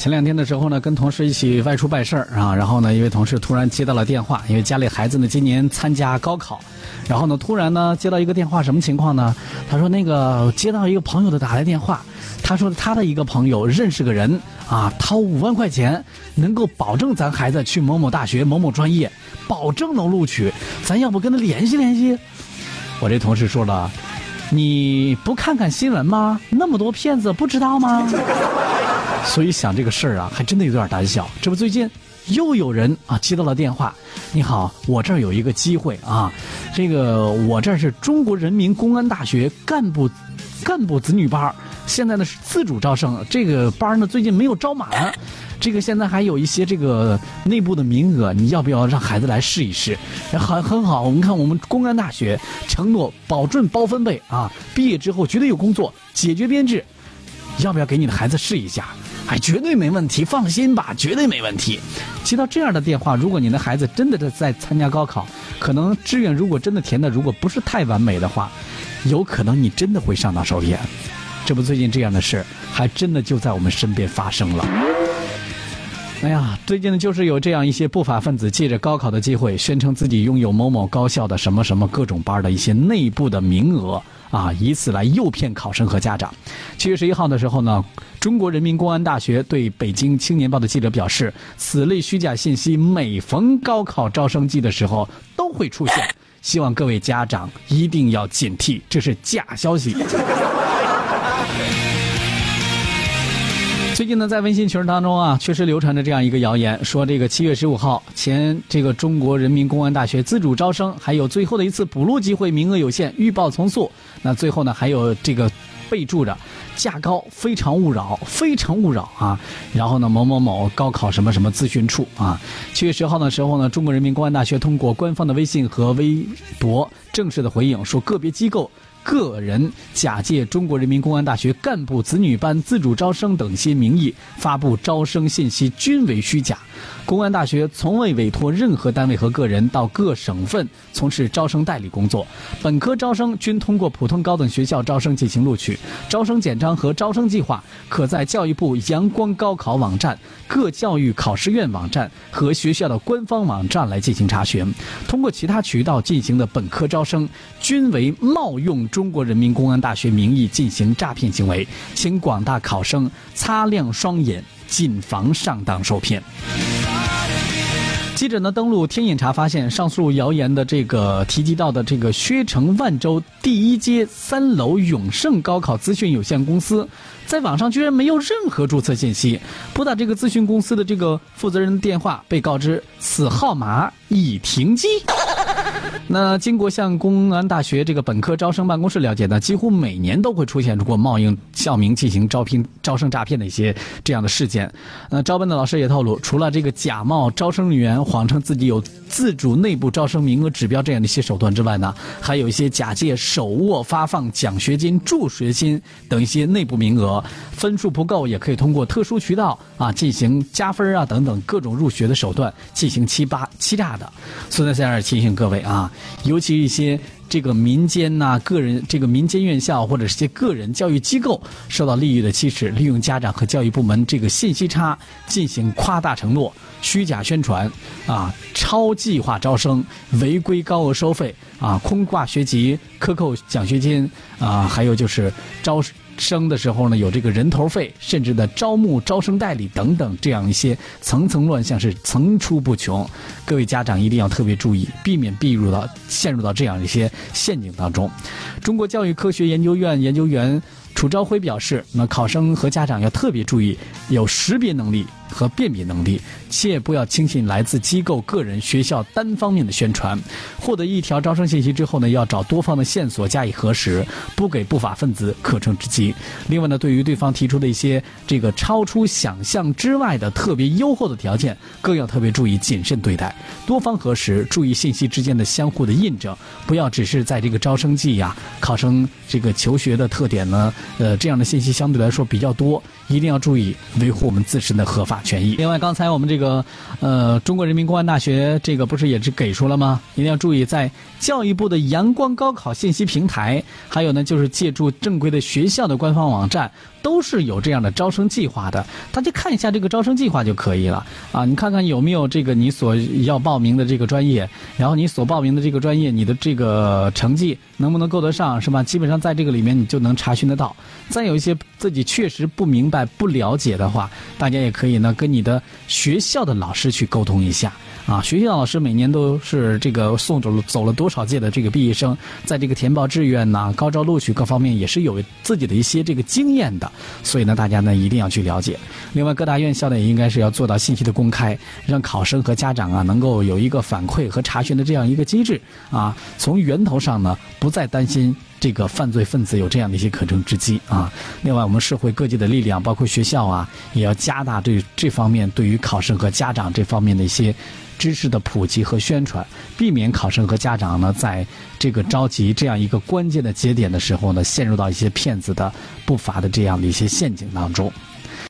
前两天的时候呢，跟同事一起外出办事儿啊，然后呢，一位同事突然接到了电话，因为家里孩子呢今年参加高考，然后呢，突然呢接到一个电话，什么情况呢？他说那个接到一个朋友的打来电话，他说他的一个朋友认识个人啊，掏五万块钱能够保证咱孩子去某某大学某某专业，保证能录取，咱要不跟他联系联系？我这同事说了，你不看看新闻吗？那么多骗子不知道吗？所以想这个事儿啊，还真的有点胆小。这不，最近又有人啊接到了电话。你好，我这儿有一个机会啊，这个我这儿是中国人民公安大学干部干部子女班现在呢是自主招生，这个班呢最近没有招满，这个现在还有一些这个内部的名额，你要不要让孩子来试一试？很很好，我们看我们公安大学承诺保证包分配啊，毕业之后绝对有工作，解决编制，要不要给你的孩子试一下？哎，绝对没问题，放心吧，绝对没问题。接到这样的电话，如果你的孩子真的在参加高考，可能志愿如果真的填的如果不是太完美的话，有可能你真的会上当受骗。这不，最近这样的事还真的就在我们身边发生了。哎呀，最近呢，就是有这样一些不法分子借着高考的机会，宣称自己拥有某某高校的什么什么各种班的一些内部的名额。啊，以此来诱骗考生和家长。七月十一号的时候呢，中国人民公安大学对北京青年报的记者表示，此类虚假信息每逢高考招生季的时候都会出现，希望各位家长一定要警惕，这是假消息。最近呢，在微信群当中啊，确实流传着这样一个谣言，说这个七月十五号前，这个中国人民公安大学自主招生还有最后的一次补录机会，名额有限，预报从速。那最后呢，还有这个备注着价高，非常勿扰，非诚勿扰啊。然后呢，某某某高考什么什么咨询处啊。七月十号的时候呢，中国人民公安大学通过官方的微信和微博正式的回应说，个别机构。个人假借中国人民公安大学干部子女班自主招生等些名义发布招生信息，均为虚假。公安大学从未委托任何单位和个人到各省份从事招生代理工作。本科招生均通过普通高等学校招生进行录取。招生简章和招生计划可在教育部阳光高考网站、各教育考试院网站和学校的官方网站来进行查询。通过其他渠道进行的本科招生，均为冒用中国人民公安大学名义进行诈骗行为，请广大考生擦亮双眼。谨防上当受骗。记者呢登录天眼查，发现上述谣言的这个提及到的这个薛城万州第一街三楼永盛高考资讯有限公司，在网上居然没有任何注册信息。拨打这个咨询公司的这个负责人的电话，被告知此号码已停机。那经过向公安大学这个本科招生办公室了解呢，几乎每年都会出现如果冒用校名进行招聘、招生诈骗的一些这样的事件。那招办的老师也透露，除了这个假冒招生人员、谎称自己有自主内部招生名额指标这样的一些手段之外呢，还有一些假借手握发放奖学金、助学金等一些内部名额，分数不够也可以通过特殊渠道啊进行加分啊等等各种入学的手段进行欺八欺诈的。所以在这儿提醒各位啊。尤其一些这个民间呐，个人这个民间院校或者是些个人教育机构受到利益的驱使，利用家长和教育部门这个信息差进行夸大承诺、虚假宣传，啊，超计划招生、违规高额收费，啊，空挂学籍、克扣奖学金，啊，还有就是招。生的时候呢，有这个人头费，甚至的招募招生代理等等，这样一些层层乱象是层出不穷。各位家长一定要特别注意，避免避入到陷入到这样一些陷阱当中。中国教育科学研究院研究员楚朝辉表示，那考生和家长要特别注意，有识别能力。和辨别能力，切不要轻信来自机构、个人、学校单方面的宣传。获得一条招生信息之后呢，要找多方的线索加以核实，不给不法分子可乘之机。另外呢，对于对方提出的一些这个超出想象之外的特别优厚的条件，更要特别注意谨慎对待，多方核实，注意信息之间的相互的印证，不要只是在这个招生季呀，考生这个求学的特点呢，呃，这样的信息相对来说比较多。一定要注意维护我们自身的合法权益。另外，刚才我们这个呃中国人民公安大学这个不是也是给出了吗？一定要注意，在教育部的阳光高考信息平台，还有呢就是借助正规的学校的官方网站。都是有这样的招生计划的，大家看一下这个招生计划就可以了啊！你看看有没有这个你所要报名的这个专业，然后你所报名的这个专业，你的这个成绩能不能够得上，是吧？基本上在这个里面你就能查询得到。再有一些自己确实不明白、不了解的话，大家也可以呢跟你的学校的老师去沟通一下。啊，学校老师每年都是这个送走了走了多少届的这个毕业生，在这个填报志愿呐、高招录取各方面也是有自己的一些这个经验的，所以呢，大家呢一定要去了解。另外，各大院校呢也应该是要做到信息的公开，让考生和家长啊能够有一个反馈和查询的这样一个机制啊，从源头上呢不再担心。这个犯罪分子有这样的一些可乘之机啊！另外，我们社会各界的力量，包括学校啊，也要加大对这方面对于考生和家长这方面的一些知识的普及和宣传，避免考生和家长呢在这个着急这样一个关键的节点的时候呢，陷入到一些骗子的不法的这样的一些陷阱当中。